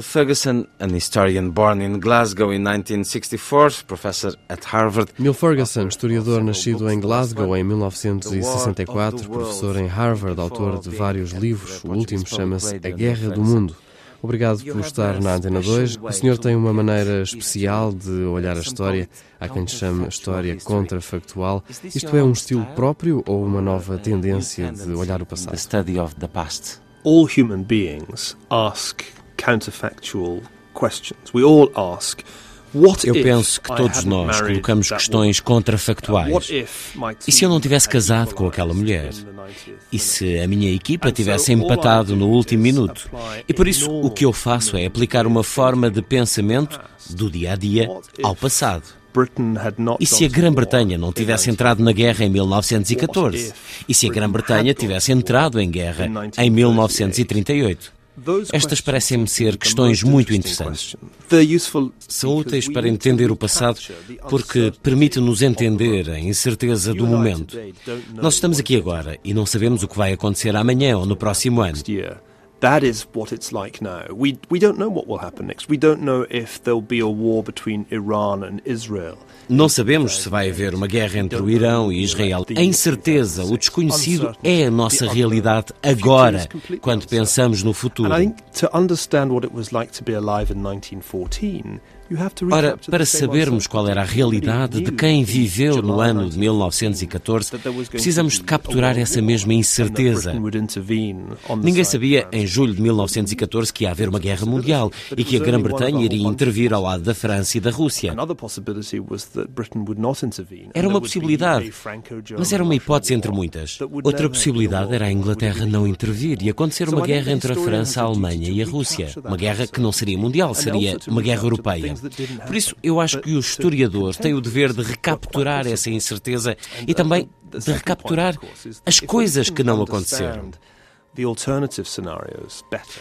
Neil Ferguson, an historian born in Glasgow in 1964, professor at Harvard. Neil Ferguson, historiador nascido em Glasgow em 1964, professor em Harvard, autor de vários livros. O último chama-se A Guerra do Mundo. Obrigado por estar na Antena 2. O senhor tem uma maneira especial de olhar a história. Há quem chame história contrafactual. Isto é um estilo próprio ou uma nova tendência de olhar o passado? The study of the past. All human beings ask counterfactual questions. We all ask eu penso que todos nós colocamos questões contrafactuais. E se eu não tivesse casado com aquela mulher? E se a minha equipa tivesse empatado no último minuto? E por isso o que eu faço é aplicar uma forma de pensamento do dia a dia ao passado. E se a Grã-Bretanha não tivesse entrado na guerra em 1914? E se a Grã-Bretanha tivesse entrado em guerra em 1938? Estas parecem-me ser questões muito interessantes. São úteis para entender o passado porque permitem-nos entender a incerteza do momento. Nós estamos aqui agora e não sabemos o que vai acontecer amanhã ou no próximo ano. That is what it's like now. We, we don't know what will happen next. We don't know if there'll be a war between Iran and Israel. Não sabemos se vai haver uma guerra entre o Irão e Israel. A incerteza, o desconhecido é a nossa realidade agora, quando pensamos no futuro. And I think to understand what it was like to be alive in 1914, Ora, para sabermos qual era a realidade de quem viveu no ano de 1914, precisamos de capturar essa mesma incerteza. Ninguém sabia em julho de 1914 que ia haver uma guerra mundial e que a Grã-Bretanha iria intervir ao lado da França e da Rússia. Era uma possibilidade, mas era uma hipótese entre muitas. Outra possibilidade era a Inglaterra não intervir e acontecer uma guerra entre a França, a Alemanha e a Rússia. Uma guerra que não seria mundial, seria uma guerra europeia. Por isso, eu acho que o historiador tem o dever de recapturar essa incerteza e também de recapturar as coisas que não aconteceram.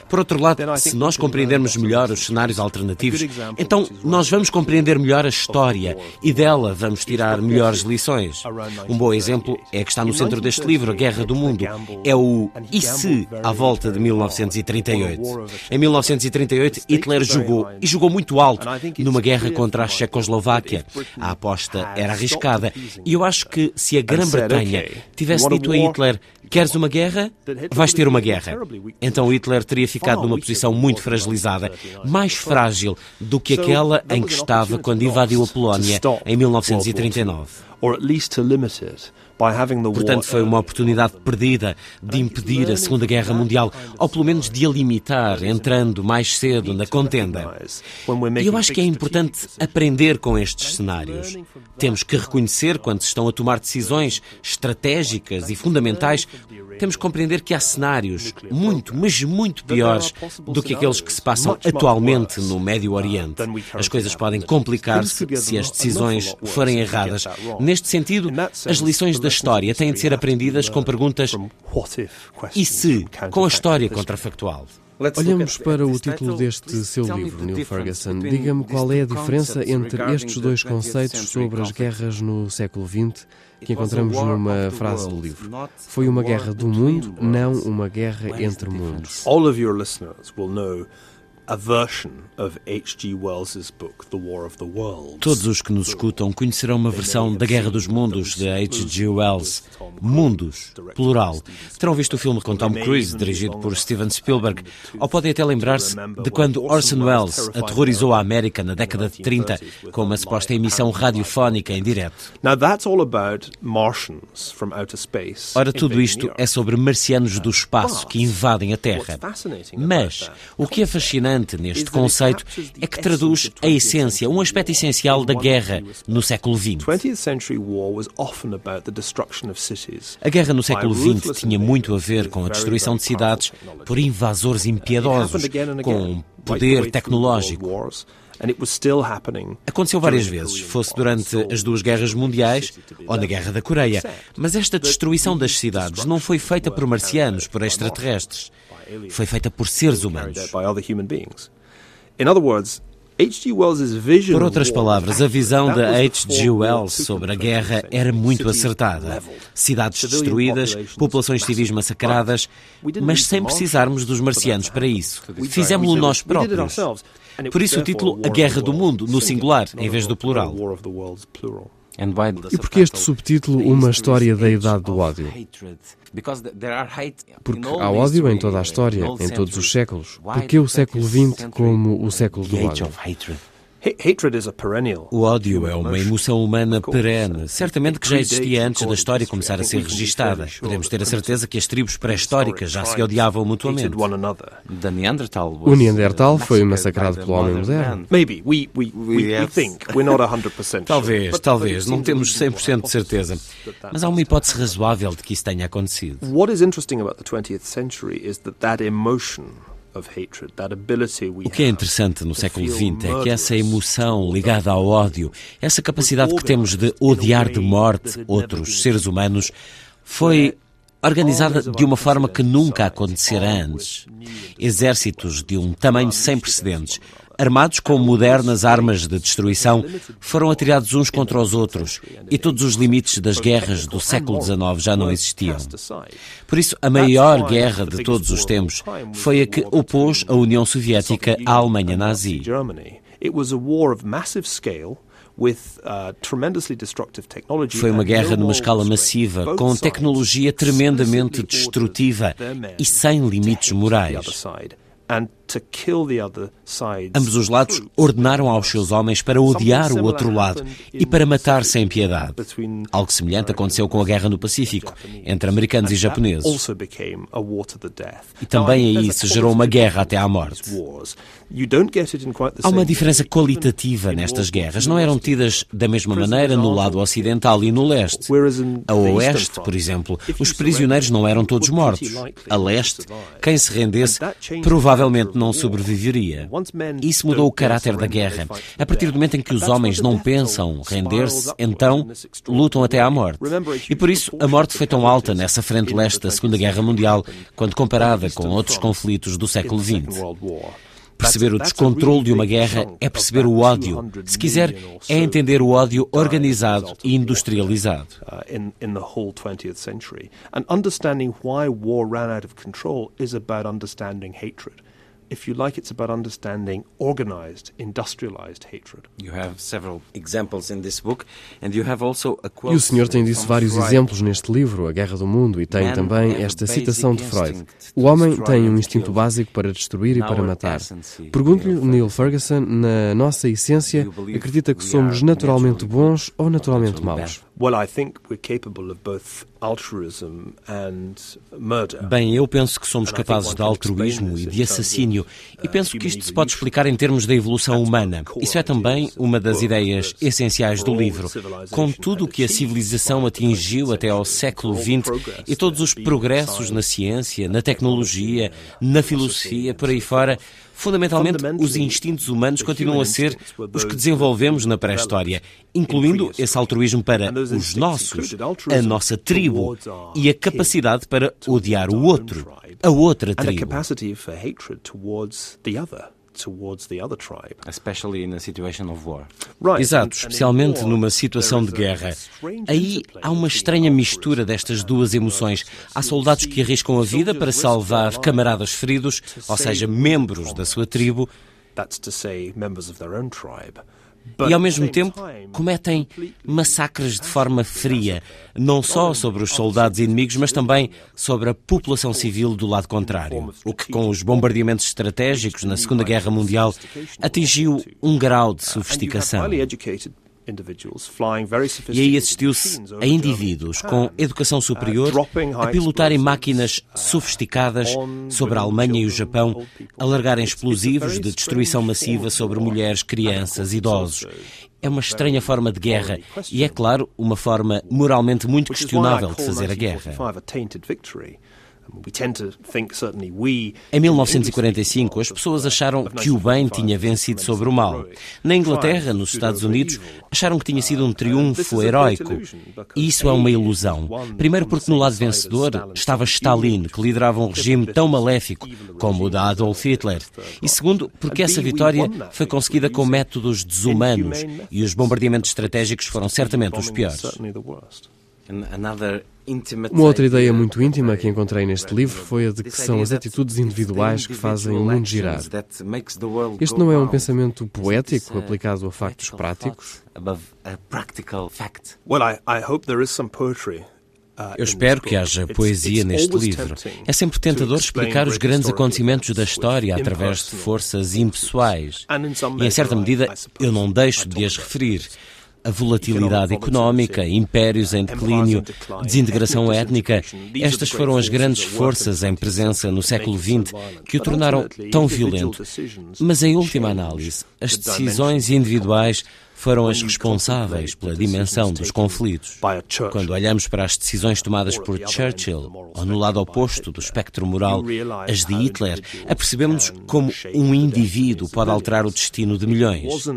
Por outro lado, se nós compreendermos melhor os cenários alternativos, então nós vamos compreender melhor a história e dela vamos tirar melhores lições. Um bom exemplo é que está no centro deste livro, A Guerra do Mundo. É o E se à volta de 1938. Em 1938, Hitler jogou, e jogou muito alto, numa guerra contra a Checoslováquia. A aposta era arriscada. E eu acho que se a Grã-Bretanha tivesse dito a Hitler Queres uma guerra? Vais ter uma guerra. Então Hitler teria ficado numa posição muito fragilizada, mais frágil do que aquela em que estava quando invadiu a Polónia em 1939. Portanto, foi uma oportunidade perdida de impedir a Segunda Guerra Mundial, ou pelo menos de a limitar, entrando mais cedo na contenda. E eu acho que é importante aprender com estes cenários. Temos que reconhecer quando se estão a tomar decisões estratégicas e fundamentais temos que compreender que há cenários muito, mas muito piores do que aqueles que se passam atualmente no Médio Oriente. As coisas podem complicar-se se as decisões forem erradas. Neste sentido, as lições da história têm de ser aprendidas com perguntas e se, com a história contrafactual. Olhamos para o título deste seu livro, Neil Ferguson. Diga-me qual é a diferença entre estes dois conceitos sobre as guerras no século XX que encontramos numa frase do livro. Foi uma guerra do mundo, não uma guerra entre mundos. All of your listeners will know a version of H.G. Wells's book The War of the Worlds. Todos os que nos escutam conhecerão uma versão da Guerra dos Mundos de H.G. Wells. Mundos, plural. Terão visto o filme com Tom Cruise, dirigido por Steven Spielberg, ou podem até lembrar-se de quando Orson Welles aterrorizou a América na década de 30 com uma suposta emissão radiofónica em direto. Ora, tudo isto é sobre marcianos do espaço que invadem a Terra. Mas o que é fascinante interessante neste conceito é que traduz a essência, um aspecto essencial da guerra no século XX. A guerra no século XX tinha muito a ver com a destruição de cidades por invasores impiedosos, com poder tecnológico. Aconteceu várias vezes, fosse durante as duas guerras mundiais ou na Guerra da Coreia. Mas esta destruição das cidades não foi feita por marcianos, por extraterrestres. Foi feita por seres humanos. Por outras palavras, a visão de H.G. Wells sobre a guerra era muito acertada. Cidades destruídas, populações civis massacradas, mas sem precisarmos dos marcianos para isso. Fizemos-lo nós próprios. Por isso o título A Guerra do Mundo, no singular, em vez do plural. E por que este subtítulo Uma História da Idade do Ódio? Porque há ódio em toda a história, em todos os séculos. Por que o século XX como o século do ódio? O ódio é uma emoção humana perene, certamente que já existia antes da história começar a ser registada. Podemos ter a certeza que as tribos pré-históricas já se odiavam mutuamente. O Neandertal foi massacrado pelo homem moderno. Talvez, talvez, não temos 100% de certeza. Mas há uma hipótese razoável de que isso tenha acontecido. What is interesting about the 20th century is that that emotion o que é interessante no século XX é que essa emoção ligada ao ódio, essa capacidade que temos de odiar de morte outros seres humanos, foi organizada de uma forma que nunca acontecera antes. Exércitos de um tamanho sem precedentes, armados com modernas armas de destruição, foram atirados uns contra os outros e todos os limites das guerras do século XIX já não existiam. Por isso, a maior guerra de todos os tempos foi a que opôs a União Soviética à Alemanha nazi. Foi uma guerra numa escala massiva, com tecnologia tremendamente destrutiva e sem limites morais. Ambos os lados ordenaram aos seus homens para odiar o outro lado e para matar sem piedade. Algo semelhante aconteceu com a guerra no Pacífico, entre americanos e japoneses. E também aí se gerou uma guerra até à morte. Há uma diferença qualitativa nestas guerras. Não eram tidas da mesma maneira no lado ocidental e no leste. A oeste, por exemplo, os prisioneiros não eram todos mortos. A leste, quem se rendesse provavelmente não sobreviveria. Isso mudou o caráter da guerra. A partir do momento em que os homens não pensam render-se, então lutam até à morte. E por isso a morte foi tão alta nessa frente leste da Segunda Guerra Mundial quando comparada com outros conflitos do século XX. Perceber o descontrole de uma guerra é perceber o ódio. Se quiser, é entender o ódio organizado e industrializado. And understanding why war ran out of control is about understanding hatred if you like, it's about understanding organized, industrialized hatred. You have several examples in this book, and you have also a quote. E o senhor tem disso vários exemplos neste livro, A Guerra do Mundo, e tem também esta citação de Freud. O homem tem um instinto básico para destruir e para matar. Pergunto-lhe, Neil Ferguson, na nossa essência, acredita que somos naturalmente bons ou naturalmente maus? Well, I think we're capable of both altruism and murder. Bem, eu penso que somos capazes de altruísmo e de assassínio, e penso que isto se pode explicar em termos da evolução humana. Isso é também uma das ideias essenciais do livro. Com tudo o que a civilização atingiu até ao século XX e todos os progressos na ciência, na tecnologia, na filosofia, por aí fora, Fundamentalmente, os instintos humanos continuam a ser os que desenvolvemos na pré-história, incluindo esse altruísmo para os nossos, a nossa tribo, e a capacidade para odiar o outro, a outra tribo towards the other tribe. Especially in a situation of war. Right. Exato, especialmente numa situação de guerra. Aí há uma estranha mistura destas duas emoções. Há soldados que arriscam a vida para salvar camaradas feridos, ou seja, membros da sua tribo. That's to say, members of their own tribe e ao mesmo tempo cometem massacres de forma fria, não só sobre os soldados inimigos, mas também sobre a população civil do lado contrário, o que com os bombardeamentos estratégicos na Segunda Guerra Mundial atingiu um grau de sofisticação. E aí assistiu-se a indivíduos com educação superior a pilotarem máquinas sofisticadas sobre a Alemanha e o Japão, a largarem explosivos de destruição massiva sobre mulheres, crianças, idosos. É uma estranha forma de guerra e, é claro, uma forma moralmente muito questionável de fazer a guerra. Em 1945, as pessoas acharam que o bem tinha vencido sobre o mal. Na Inglaterra, nos Estados Unidos, acharam que tinha sido um triunfo heróico. E isso é uma ilusão. Primeiro, porque no lado vencedor estava Stalin, que liderava um regime tão maléfico como o da Adolf Hitler. E segundo, porque essa vitória foi conseguida com métodos desumanos e os bombardeamentos estratégicos foram certamente os piores. Uma outra ideia muito íntima que encontrei neste livro foi a de que são as atitudes individuais que fazem o mundo girar. Este não é um pensamento poético aplicado a factos práticos? Eu espero que haja poesia neste livro. É sempre tentador explicar os grandes acontecimentos da história através de forças impessoais. E, em certa medida, eu não deixo de as referir a volatilidade económica, impérios em declínio, desintegração étnica, estas foram as grandes forças em presença no século XX que o tornaram tão violento. Mas, em última análise, as decisões individuais foram as responsáveis pela dimensão dos conflitos. Quando olhamos para as decisões tomadas por Churchill, ou no lado oposto do espectro moral, as de Hitler, apercebemos como um indivíduo pode alterar o destino de milhões.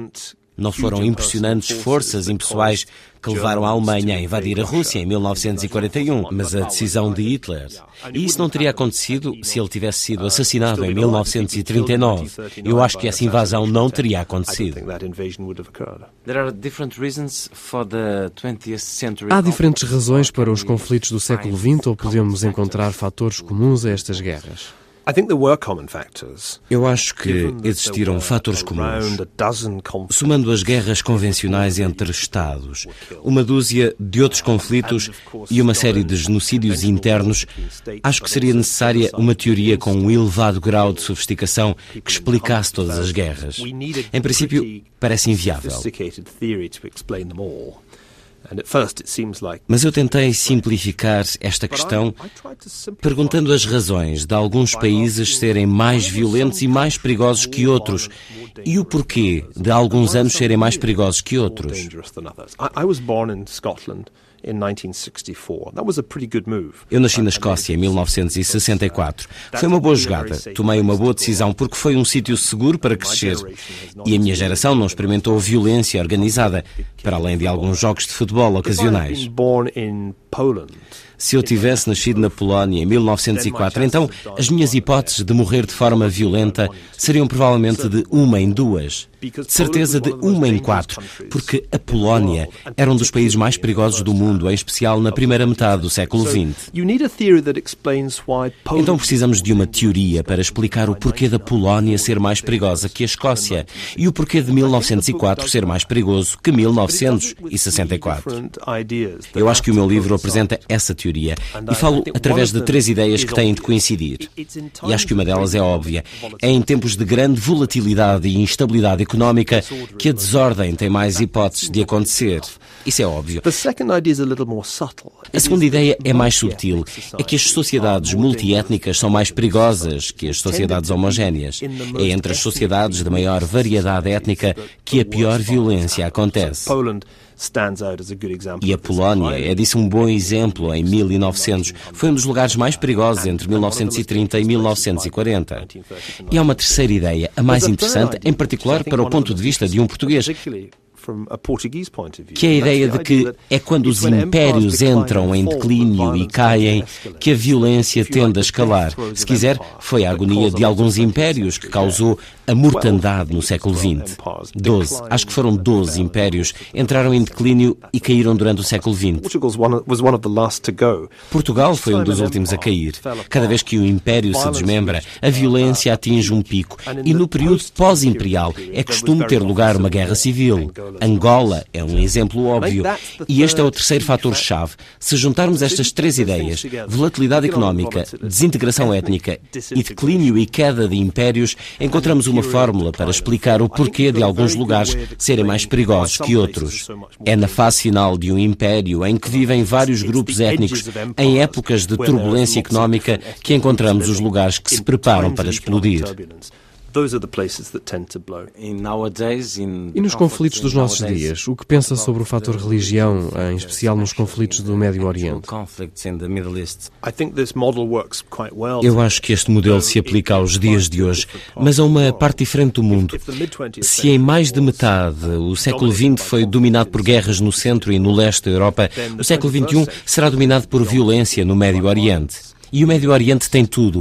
Não foram impressionantes forças impessoais que levaram a Alemanha a invadir a Rússia em 1941, mas a decisão de Hitler. E isso não teria acontecido se ele tivesse sido assassinado em 1939. Eu acho que essa invasão não teria acontecido. Há diferentes razões para os conflitos do século XX ou podemos encontrar fatores comuns a estas guerras? Eu acho que existiram fatores comuns. Somando as guerras convencionais entre Estados, uma dúzia de outros conflitos e uma série de genocídios internos, acho que seria necessária uma teoria com um elevado grau de sofisticação que explicasse todas as guerras. Em princípio, parece inviável. Mas eu tentei simplificar esta questão perguntando as razões de alguns países serem mais violentos e mais perigosos que outros. e o porquê de alguns anos serem mais perigosos que outros. Eu nasci na Escócia em 1964. Foi uma boa jogada. Tomei uma boa decisão porque foi um sítio seguro para crescer. E a minha geração não experimentou violência organizada, para além de alguns jogos de futebol ocasionais. Se eu tivesse nascido na Polónia em 1904, então as minhas hipóteses de morrer de forma violenta seriam provavelmente de uma em duas. De certeza de uma em quatro, porque a Polónia era um dos países mais perigosos do mundo, em especial na primeira metade do século XX. Então precisamos de uma teoria para explicar o porquê da Polónia ser mais perigosa que a Escócia e o porquê de 1904 ser mais perigoso que 1964. Eu acho que o meu livro apresenta essa teoria teoria e falo através de três ideias que têm de coincidir. E acho que uma delas é óbvia. É em tempos de grande volatilidade e instabilidade económica que a desordem tem mais hipóteses de acontecer. Isso é óbvio. A segunda ideia é mais subtil. É que as sociedades multiétnicas são mais perigosas que as sociedades homogéneas. É entre as sociedades de maior variedade étnica que a pior violência acontece. E a Polónia é disso um bom exemplo em 1900. Foi um dos lugares mais perigosos entre 1930 e 1940. E há uma terceira ideia, a mais interessante, em particular para o ponto de vista de um português, que é a ideia de que é quando os impérios entram em declínio e caem que a violência tende a escalar. Se quiser, foi a agonia de alguns impérios que causou a mortandade no século XX. Doze, acho que foram doze impérios, entraram em declínio e caíram durante o século XX. Portugal foi um dos últimos a cair. Cada vez que o império se desmembra, a violência atinge um pico. E no período pós-imperial é costume ter lugar uma guerra civil. Angola. É um exemplo óbvio. E este é o terceiro fator-chave. Se juntarmos estas três ideias, volatilidade económica, desintegração étnica e declínio e queda de impérios, encontramos uma fórmula para explicar o porquê de alguns lugares serem mais perigosos que outros. É na fase final de um império em que vivem vários grupos étnicos em épocas de turbulência económica que encontramos os lugares que se preparam para explodir. E nos conflitos dos nossos dias, o que pensa sobre o fator religião, em especial nos conflitos do Médio Oriente? Eu acho que este modelo se aplica aos dias de hoje, mas a uma parte diferente do mundo. Se em mais de metade o século XX foi dominado por guerras no centro e no leste da Europa, o século XXI será dominado por violência no Médio Oriente. E o Médio Oriente tem tudo.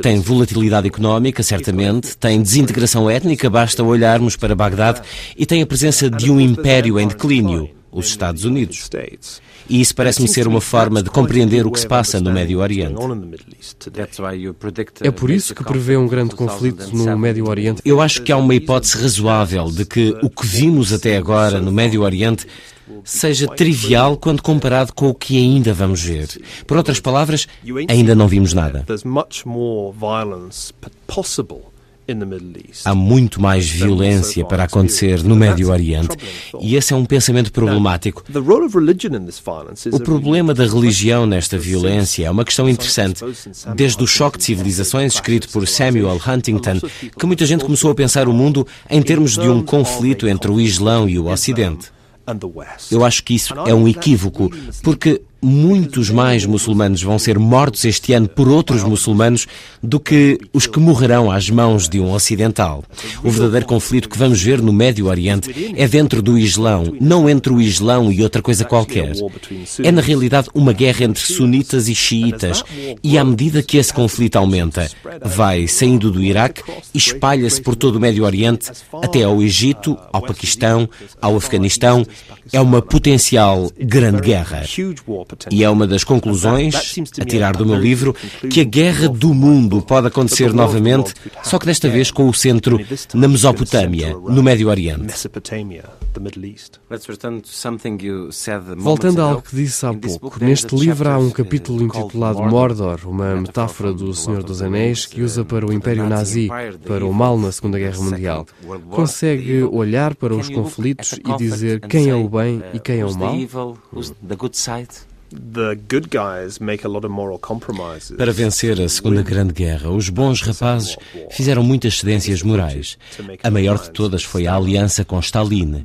Tem volatilidade económica, certamente, tem desintegração étnica, basta olharmos para Bagdade, e tem a presença de um império em declínio, os Estados Unidos. E isso parece-me ser uma forma de compreender o que se passa no Médio Oriente. É por isso que prevê um grande conflito no Médio Oriente. Eu acho que há uma hipótese razoável de que o que vimos até agora no Médio Oriente seja trivial quando comparado com o que ainda vamos ver. Por outras palavras, ainda não vimos nada. Há muito mais violência para acontecer no Médio Oriente e esse é um pensamento problemático. O problema da religião nesta violência é uma questão interessante. Desde o choque de civilizações, escrito por Samuel Huntington, que muita gente começou a pensar o mundo em termos de um conflito entre o Islão e o Ocidente. Eu acho que isso é um equívoco, porque muitos mais muçulmanos vão ser mortos este ano por outros muçulmanos do que os que morrerão às mãos de um ocidental. O verdadeiro conflito que vamos ver no Médio Oriente é dentro do Islão, não entre o Islão e outra coisa qualquer. É na realidade uma guerra entre sunitas e xiitas, e à medida que esse conflito aumenta, vai saindo do Iraque e espalha-se por todo o Médio Oriente até ao Egito, ao Paquistão, ao Afeganistão. É uma potencial grande guerra. E é uma das conclusões a tirar do meu livro que a guerra do mundo pode acontecer novamente, só que desta vez com o centro na Mesopotâmia, no Médio Oriente. Voltando a algo que disse há pouco, neste livro há um capítulo intitulado Mordor, uma metáfora do Senhor dos Anéis que usa para o Império Nazi, para o mal na Segunda Guerra Mundial. Consegue olhar para os conflitos e dizer quem é o bem e quem é o mal? Para vencer a Segunda Grande Guerra, os bons rapazes fizeram muitas cedências morais. A maior de todas foi a aliança com Stalin.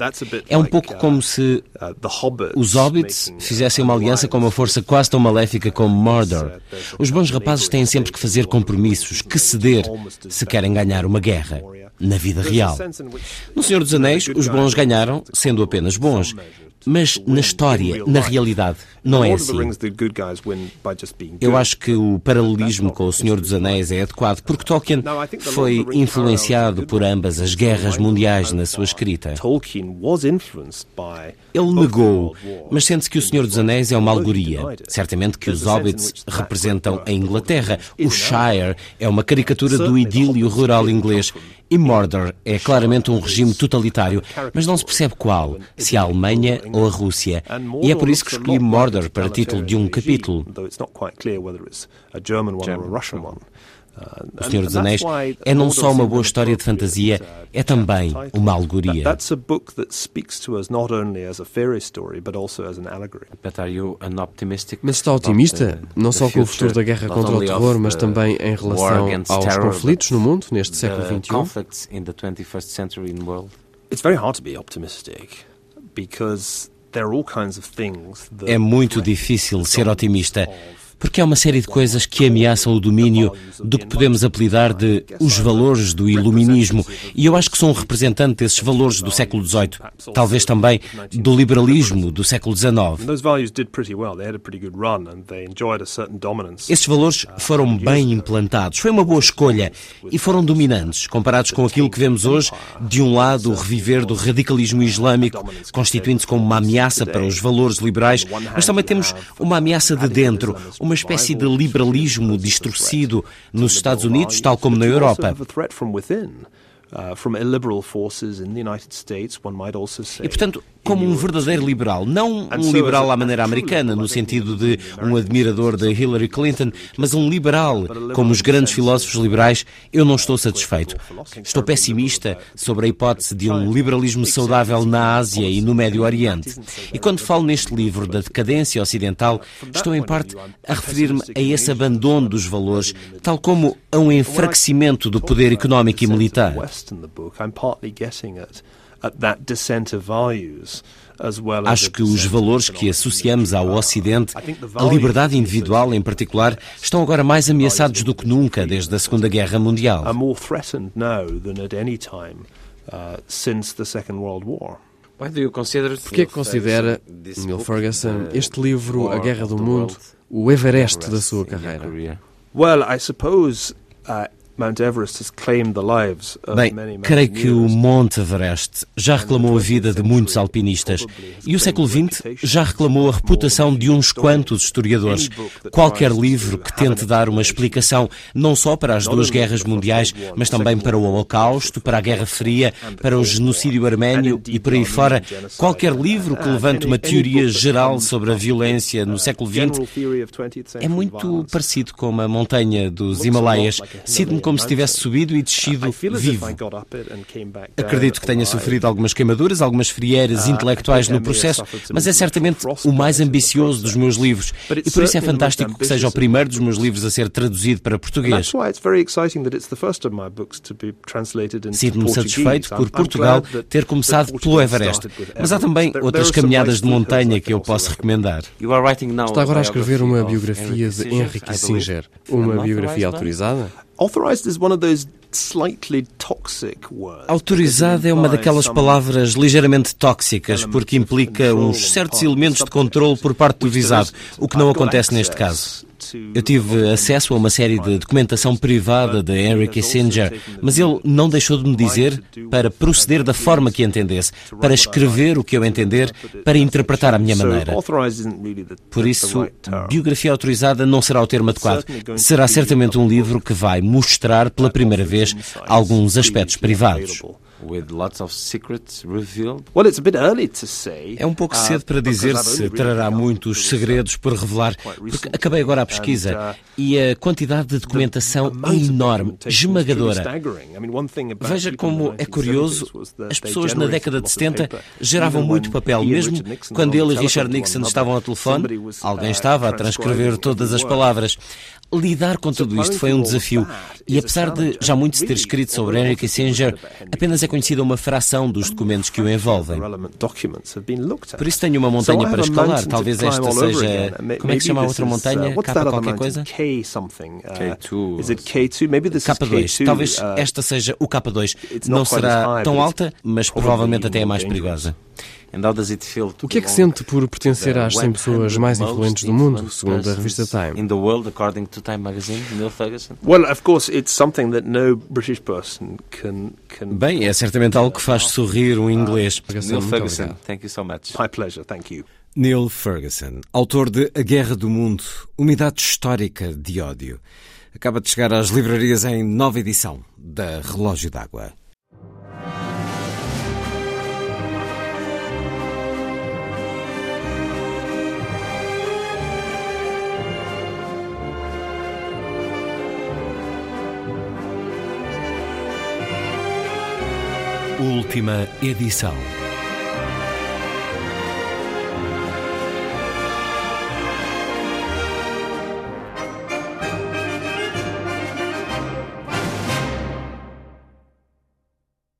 É um pouco como se uh, os hobbits fizessem uma aliança com uma força quase tão maléfica como Mordor. Os bons rapazes têm sempre que fazer compromissos, que ceder, se querem ganhar uma guerra na vida real. No Senhor dos Anéis, os bons ganharam sendo apenas bons. Mas na história, na realidade, não é assim. Eu acho que o paralelismo com O Senhor dos Anéis é adequado, porque Tolkien foi influenciado por ambas as guerras mundiais na sua escrita. Ele negou, mas sente-se que O Senhor dos Anéis é uma alegoria. Certamente que os hobbits representam a Inglaterra, o Shire é uma caricatura do idílio rural inglês e Mordor é claramente um regime totalitário, mas não se percebe qual, se a Alemanha ou a Rússia. E é por isso que escolhi Mordor para título de um capítulo. O Senhor dos Anéis é não só uma boa história de fantasia, é também uma alegoria. Mas está otimista? Não só com o futuro da guerra contra o terror, mas também em relação aos conflitos no mundo neste século XXI? It's very hard to be optimistic because é muito difícil ser otimista porque há uma série de coisas que ameaçam o domínio do que podemos apelidar de os valores do iluminismo, e eu acho que sou um representante desses valores do século XVIII, talvez também do liberalismo do século XIX. Esses valores foram bem implantados, foi uma boa escolha e foram dominantes, comparados com aquilo que vemos hoje, de um lado o reviver do radicalismo islâmico, constituindo-se como uma ameaça para os valores liberais, mas também temos uma ameaça de dentro, uma uma espécie de liberalismo distorcido nos Estados Unidos, tal como na Europa. E portanto, como um verdadeiro liberal, não um liberal à maneira americana, no sentido de um admirador de Hillary Clinton, mas um liberal, como os grandes filósofos liberais, eu não estou satisfeito. Estou pessimista sobre a hipótese de um liberalismo saudável na Ásia e no Médio Oriente. E quando falo neste livro da decadência ocidental, estou em parte a referir-me a esse abandono dos valores, tal como a um enfraquecimento do poder económico e militar. Acho que os valores que associamos ao Ocidente, a liberdade individual em particular, estão agora mais ameaçados do que nunca desde a Segunda Guerra Mundial. Por que considera, Neil Ferguson, este livro, A Guerra do Mundo, o Everest da sua carreira? Well, I suppose uh, Bem, creio que o Monte Everest já reclamou a vida de muitos alpinistas. e o século XX já reclamou a reputação de uns quantos historiadores. Qualquer livro que tente dar uma explicação não só para as duas guerras mundiais, mas também para o Holocausto, para a Guerra Fria, para o genocídio arménio e por aí fora, qualquer livro que levante uma teoria geral sobre a violência no século XX é muito parecido com a montanha dos Himalaias. Sinto-me como se tivesse subido e descido vivo. Acredito que tenha sofrido algumas queimaduras, algumas frieiras uh, intelectuais no processo, mas é certamente o mais ambicioso dos meus livros. E por isso é fantástico que seja o primeiro dos meus livros a ser traduzido para português. Sinto-me satisfeito por Portugal ter começado pelo Everest, mas há também outras caminhadas de montanha que eu posso recomendar. Está agora a escrever uma biografia de Henry Kissinger, uma biografia autorizada? Autorizada é uma daquelas palavras ligeiramente tóxicas, porque implica uns certos elementos de controle por parte do visado, o que não acontece neste caso. Eu tive acesso a uma série de documentação privada de Henry Kissinger, mas ele não deixou de me dizer para proceder da forma que entendesse, para escrever o que eu entender, para interpretar a minha maneira. Por isso, biografia autorizada não será o termo adequado. Será certamente um livro que vai mostrar pela primeira vez alguns aspectos privados. É um pouco cedo para dizer se trará muitos segredos por revelar, porque acabei agora a pesquisa uh, e a quantidade de documentação é enorme, esmagadora. Veja como é curioso, as pessoas na década de 70 geravam muito papel, mesmo quando ele e Richard Nixon estavam ao telefone, alguém uh, estava a transcrever todas as palavras. Lidar com tudo isto foi um desafio. e apesar de já muito se ter escrito sobre Henry Kissinger, apenas é conhecida uma fração dos documentos que o envolvem. Por isso tenho uma montanha para escalar. Talvez esta seja. Como é que se chama a outra montanha? K qualquer coisa? K2. Talvez esta seja o K2. Não será tão alta, mas provavelmente até é mais perigosa. O que é que sente por pertencer às 100 pessoas mais influentes do mundo, segundo a revista Time? Bem, é certamente algo que faz sorrir um inglês. Neil Ferguson, thank you so much. My pleasure, thank you. Neil Ferguson, autor de A Guerra do Mundo, Unidade Histórica de Ódio. Acaba de chegar às livrarias em nova edição da Relógio d'Água. Última edição.